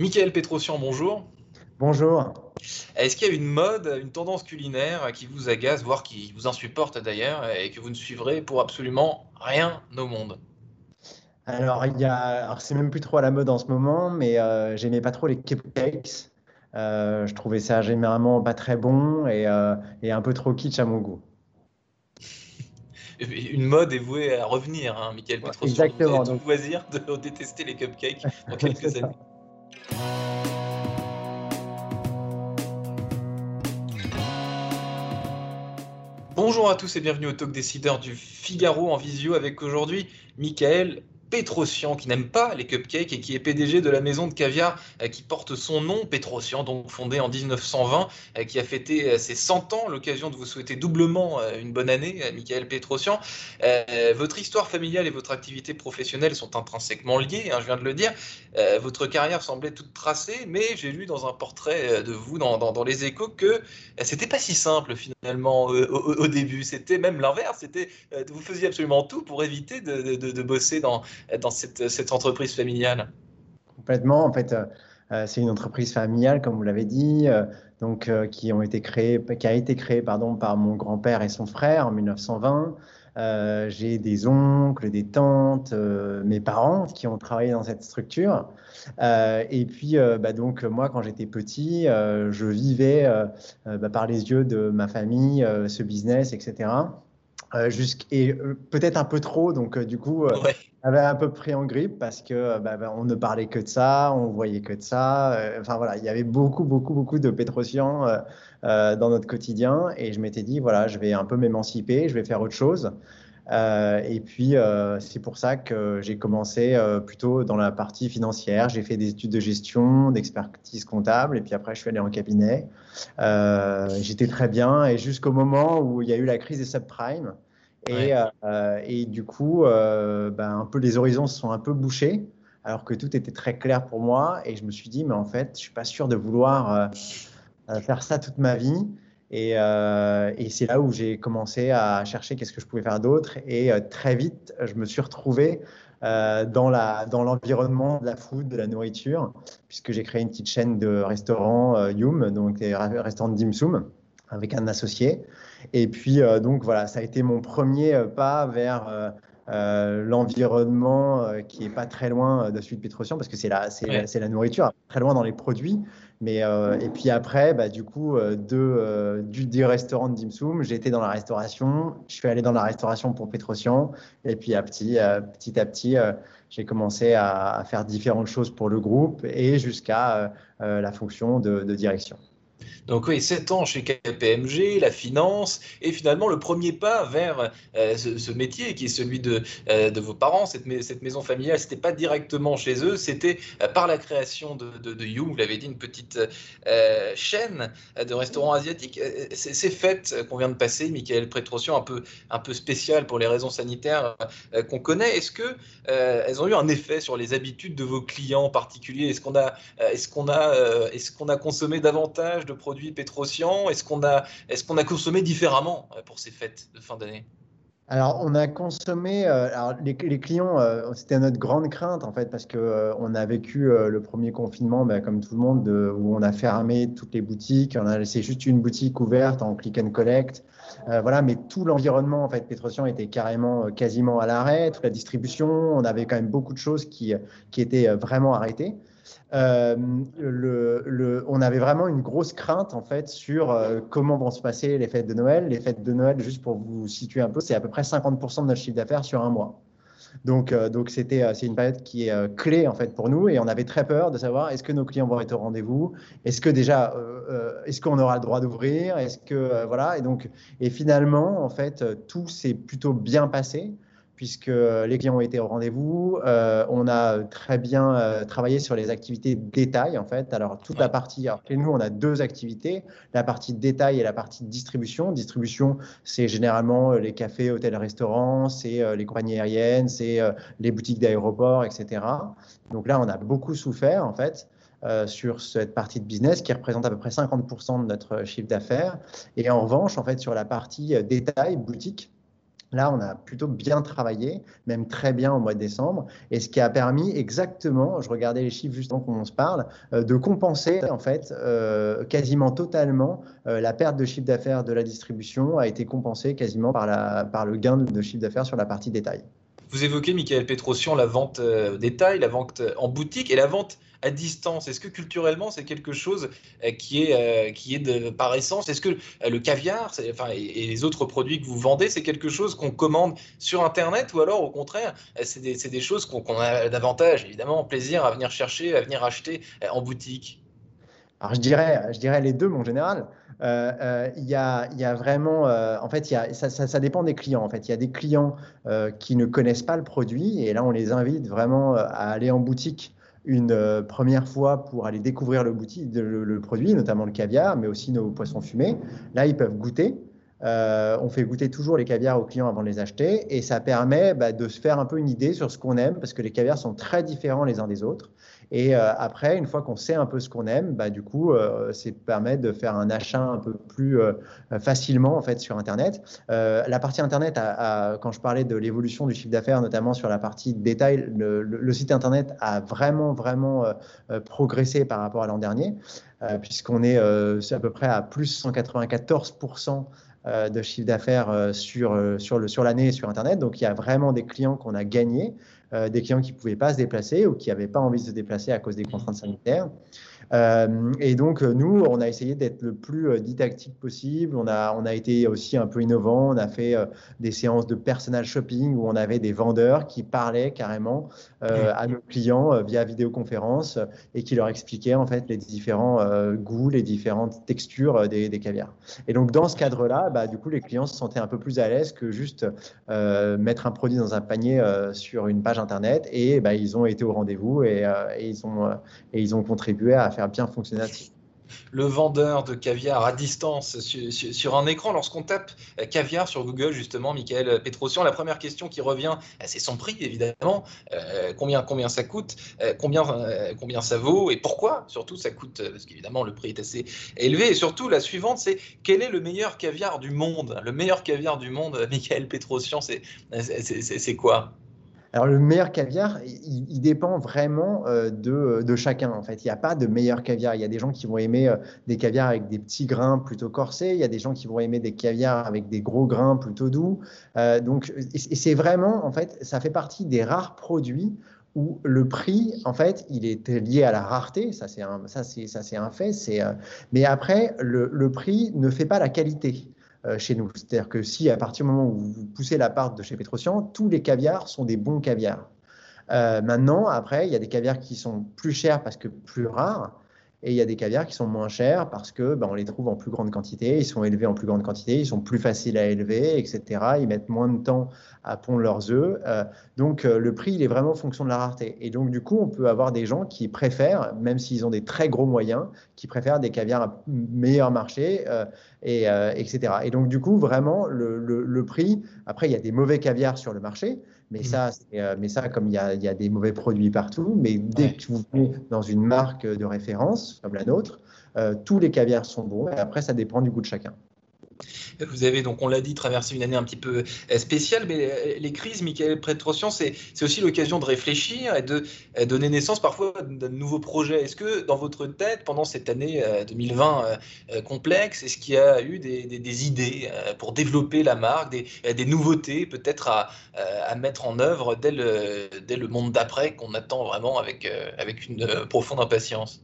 Michael Petrosian, bonjour. Bonjour. Est-ce qu'il y a une mode, une tendance culinaire qui vous agace, voire qui vous insupporte d'ailleurs, et que vous ne suivrez pour absolument rien au monde? Alors, il y a, c'est même plus trop à la mode en ce moment, mais euh, j'aimais pas trop les cupcakes. Euh, je trouvais ça généralement pas très bon et, euh, et, un peu trop kitsch à mon goût. Une mode est vouée à revenir, hein, Michael Petrosian. Exactement. Vous avez tout loisir de détester les cupcakes dans quelques années. Bonjour à tous et bienvenue au Talk Décideur du Figaro en visio avec aujourd'hui Michael Petrosian, qui n'aime pas les cupcakes et qui est PDG de la maison de caviar euh, qui porte son nom, Petrosian, donc fondée en 1920, euh, qui a fêté euh, ses 100 ans, l'occasion de vous souhaiter doublement une bonne année, Michael Petrosian. votre histoire familiale et votre activité professionnelle sont intrinsèquement liées, hein, je viens de le dire. votre carrière semblait toute tracée, mais j'ai lu dans un portrait de vous dans, les échos que c'était pas si simple finalement au, début. C'était même l'inverse. Vous faisiez absolument tout pour éviter de bosser dans, dans cette, cette entreprise familiale Complètement. En fait, euh, euh, c'est une entreprise familiale, comme vous l'avez dit, euh, donc, qui, ont été créées, qui a été créée pardon, par mon grand-père et son frère en 1920. j'ai des oncles, des tantes, mes parents qui ont travaillé dans cette structure. et puis, bah, donc, moi, quand j'étais petit, je vivais bah, par les yeux de ma famille ce business, etc. et peut-être un peu trop, donc du coup, avait un peu pris en grippe parce que bah, bah, on ne parlait que de ça, on voyait que de ça. Euh, enfin voilà, il y avait beaucoup, beaucoup, beaucoup de pétrociens euh, euh, dans notre quotidien et je m'étais dit voilà, je vais un peu m'émanciper, je vais faire autre chose. et puis c'est pour ça que j'ai commencé plutôt dans la partie financière. J'ai fait des études de gestion, d'expertise comptable et puis après je suis allé en cabinet. J'étais très bien et jusqu'au moment où il y a eu la crise des subprimes. Et, euh, et, du coup, euh, ben, un peu les horizons se sont un peu bouchés, alors que tout était très clair pour moi. Et je me suis dit, mais en fait, je suis pas sûr de vouloir euh, faire ça toute ma vie. Et, et c'est là où j'ai commencé à chercher qu'est-ce que je pouvais faire d'autre. Et très vite, je me suis retrouvé dans l'environnement dans de la food, de la nourriture, puisque j'ai créé une petite chaîne de restaurants Yum, donc des restaurants de dim sum, avec un associé. Et puis, euh, donc voilà, ça a été mon premier euh, pas vers euh, l'environnement qui est pas très loin de celui de Petrosian, parce que c'est la, c'est la, nourriture, très loin dans les produits. Mais, et puis après, bah, du coup, de, du, du, restaurant de Dimsum, j'ai été dans la restauration. Je suis allé dans la restauration pour Petrosian. Et puis, à petit, petit à petit, j'ai commencé à, à, faire différentes choses pour le groupe et jusqu'à la fonction de, de direction. Donc oui, 7 ans chez KPMG, la finance, et finalement le premier pas vers euh, ce, métier qui est celui de, euh, vos parents, cette, maison familiale, c'était pas directement chez eux, c'était euh, par la création de, You, vous l'avez dit, une petite chaîne de restaurants asiatiques. Ces fêtes qu'on vient de passer, Michael Prétrosian, un peu, un peu spéciales pour les raisons sanitaires qu'on connaît, est-ce que elles ont eu un effet sur les habitudes de vos clients en particulier est-ce qu'on a consommé davantage de produits Est-ce qu'on a, est a consommé différemment euh, pour ces fêtes de fin d'année? Alors, on a consommé. Euh, alors les, clients, euh, c'était notre grande crainte en fait, parce que on a vécu le premier confinement, ben, comme tout le monde, où on a fermé toutes les boutiques. On a laissé juste une boutique ouverte en click and collect. voilà, mais tout l'environnement en fait, Petrosian était carrément, quasiment à l'arrêt. Toute la distribution, on avait quand même beaucoup de choses qui, qui étaient vraiment arrêtées. Euh, on avait vraiment une grosse crainte en fait sur euh, comment vont se passer les fêtes de Noël. Les fêtes de Noël, juste pour vous situer un peu, c'est à peu près 50% de notre chiffre d'affaires sur un mois. Donc, euh, donc c'était, c'est une période qui est clé en fait pour nous. Et on avait très peur de savoir est-ce que nos clients vont être au rendez-vous, est-ce que déjà, est-ce qu'on aura le droit d'ouvrir, est-ce que voilà. Et donc et finalement en fait tout s'est plutôt bien passé puisque les clients ont été au rendez-vous. Euh, on a très bien euh, travaillé sur les activités détail, en fait. Alors, toute la partie, alors, chez nous, on a deux activités, la partie détail et la partie distribution. Distribution, c'est généralement euh, les cafés, hôtels, restaurants, c'est les compagnies aériennes, c'est les boutiques d'aéroports, etc. Donc là, on a beaucoup souffert, en fait. sur cette partie de business qui représente à peu près 50% de notre chiffre d'affaires. Et en revanche, en fait, sur la partie détail, boutique, Là, on a plutôt bien travaillé, même très bien au mois de décembre, et ce qui a permis exactement, je regardais les chiffres juste avant qu'on se parle, euh, de compenser en fait euh, quasiment totalement euh, la perte de chiffre d'affaires de la distribution a été compensée quasiment par, la, par le gain de chiffre d'affaires sur la partie détail. Vous évoquez, Michael Petrosian, la vente détail, la vente en boutique et la vente à distance Est-ce que culturellement, c'est quelque chose euh, qui est, euh, qui est de, par essence? Est-ce que euh, le caviar enfin, et les autres produits que vous vendez, c'est quelque chose qu'on commande sur Internet ou alors au contraire, c'est des, des, choses qu'on a davantage, évidemment, plaisir à venir chercher, à venir acheter en boutique? Alors je dirais, je dirais les deux, mon général. Il y, a, y, a, vraiment, en fait, y a, ça, ça, ça, dépend des clients. En fait, il y a des clients qui ne connaissent pas le produit et là, on les invite vraiment à aller en boutique une euh, première fois pour aller découvrir le, le, produit, notamment le caviar, mais aussi nos poissons fumés. Là, ils peuvent goûter. Euh, on fait goûter toujours les caviars aux clients avant de les acheter et ça permet bah, de se faire un peu une idée sur ce qu'on aime parce que les caviars sont très différents les uns des autres. Et euh, après, une fois qu'on sait un peu ce qu'on aime, bah, du coup, euh, c'est permet de faire un achat un peu plus euh, facilement en fait sur Internet. la partie Internet, quand je parlais de l'évolution du chiffre d'affaires, notamment sur la partie détail, le, site Internet a vraiment vraiment progressé par rapport à l'an dernier, puisqu'on est, à peu près à plus 194% de chiffre d'affaires sur, sur, sur l'année sur Internet. Donc, il y a vraiment des clients qu'on a gagnés. Euh, des clients qui ne pouvaient pas se déplacer ou qui n'avaient pas envie de se déplacer à cause des contraintes sanitaires. Euh, et donc, euh, nous, on a essayé d'être le plus didactique possible. On a, on a été aussi un peu innovant. On a fait des séances de personal shopping où on avait des vendeurs qui parlaient carrément à nos clients via vidéoconférence et qui leur expliquaient en fait les différents goûts, les différentes textures des, des caviars. Et donc, dans ce cadre-là, bah, du coup, les clients se sentaient un peu plus à l'aise que juste mettre un produit dans un panier sur une page Internet et bah, ils ont été au rendez-vous et, euh, ils ont, euh, et ils ont contribué à faire bien fonctionner le vendeur de caviar à distance sur, un écran. Lorsqu'on tape euh, caviar sur Google, justement, Michael Petrosian, la première question qui revient, c'est son prix, évidemment. combien, ça coûte combien, combien ça vaut Et pourquoi Surtout, ça coûte, parce qu'évidemment, le prix est assez élevé. Et surtout, la suivante, c'est quel est le meilleur caviar du monde? Le meilleur caviar du monde, Michael Petrosian, c'est quoi? Alors le meilleur caviar, il, dépend vraiment euh, de, chacun en fait. Il n'y a pas de meilleur caviar. Il y a des gens qui vont aimer euh, des caviars avec des petits grains plutôt corsés. Il y a des gens qui vont aimer des caviars avec des gros grains plutôt doux. Euh, donc c'est vraiment en fait, ça fait partie des rares produits où le prix, en fait, il est lié à la rareté, ça c'est, un fait, mais après, le, prix ne fait pas la qualité. Euh, chez nous. C'est-à-dire que si à partir du moment où vous poussez la part de chez Petrosian, tous les caviars sont des bons caviars. Euh, maintenant, après, il y a des caviars qui sont plus chers parce que plus rares. Et il y a des caviars qui sont moins chers parce que ben, on les trouve en plus grande quantité, ils sont élevés en plus grande quantité, ils sont plus faciles à élever, etc. Ils mettent moins de temps à pondre leurs œufs. Euh, donc euh, le prix, il est vraiment en fonction de la rareté. Et donc du coup, on peut avoir des gens qui préfèrent, même s'ils ont des très gros moyens, qui préfèrent des caviars à meilleur marché, euh, et, etc. Et donc du coup, vraiment, le, le prix, après, il y a des mauvais caviars sur le marché. Mais, mmh. ça, euh, mais ça, comme il y, a, il y, a, des mauvais produits partout, mais dès que vous venez dans une marque de référence, comme la nôtre, euh, tous les caviars sont bons. Et après, ça dépend du goût de chacun. Vous avez, donc on l'a dit, traversé une année un petit peu euh, spéciale, mais euh, les crises, Michael Prétrosian, c'est aussi l'occasion de réfléchir et de euh, donner naissance parfois à de nouveaux projets. Est-ce que dans votre tête, pendant cette année 2020 complexe, est-ce qu'il y a eu des, idées pour développer la marque, des, nouveautés peut-être à, mettre en œuvre dès le, monde d'après qu'on attend vraiment avec une profonde impatience?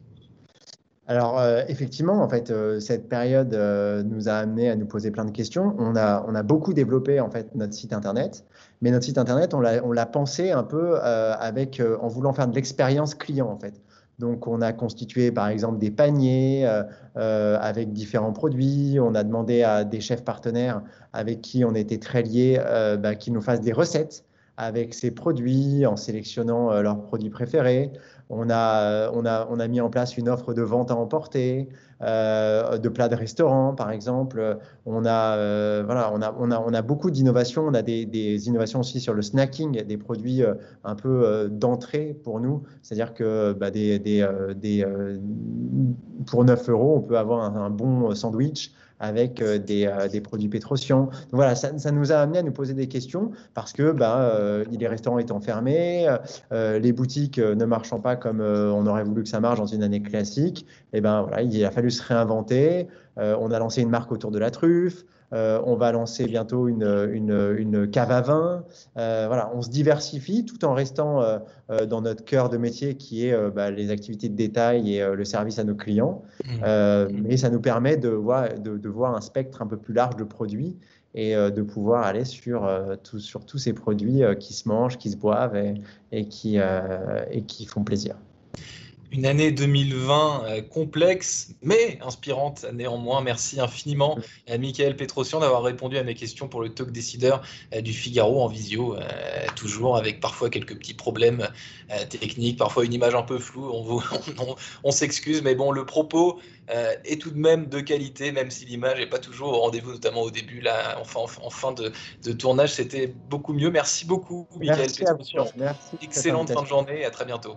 Alors euh, effectivement, en fait, euh, cette période euh, nous a amené à nous poser plein de questions. On a, on a beaucoup développé en fait notre site internet, mais notre site internet, on l'a pensé un peu avec, en voulant faire de l'expérience client en fait. Donc, on a constitué, par exemple, des paniers avec différents produits. On a demandé à des chefs partenaires avec qui on était très liés, bah, nous fassent des recettes avec ces produits en sélectionnant leurs produits préférés. On a, on, a, on a mis en place une offre de vente à emporter, euh, de plats de restaurant, par exemple. On a, euh, voilà, on a, on a, on a beaucoup d'innovations. On a des, des, innovations aussi sur le snacking, des produits euh, un peu d'entrée pour nous. C'est-à-dire que bah, des, des, des pour 9 euros, on peut avoir un, bon sandwich avec des, des, produits Pétrocian. Donc voilà, ça, ça, nous a amené à nous poser des questions parce que ben, les restaurants étant fermés, les boutiques ne marchant pas comme on aurait voulu que ça marche dans une année classique, et ben voilà, il a fallu se réinventer. on a lancé une marque autour de la truffe. Euh, on va lancer bientôt une, une, cave à vin. Euh, voilà, on se diversifie tout en restant euh, dans notre cœur de métier qui est bah, les activités de détail et le service à nos clients. Mmh. mais ça nous permet de, voir, un spectre un peu plus large de produits et de pouvoir aller sur, sur tous ces produits qui se mangent, qui se boivent et qui, et qui font plaisir une année 2020 euh, complexe, mais inspirante néanmoins. Merci infiniment à Michael Petrosian d'avoir répondu à mes questions pour le talk décideur euh, du Figaro en visio, euh, toujours avec parfois quelques petits problèmes techniques, parfois une image un peu floue. On, on, s'excuse, mais bon, le propos est tout de même de qualité, même si l'image n'est pas toujours au rendez-vous, notamment au début, là, en, fin de, de tournage, c'était beaucoup mieux. Merci beaucoup, Michael Petrosian. Excellente fin de journée et à très bientôt.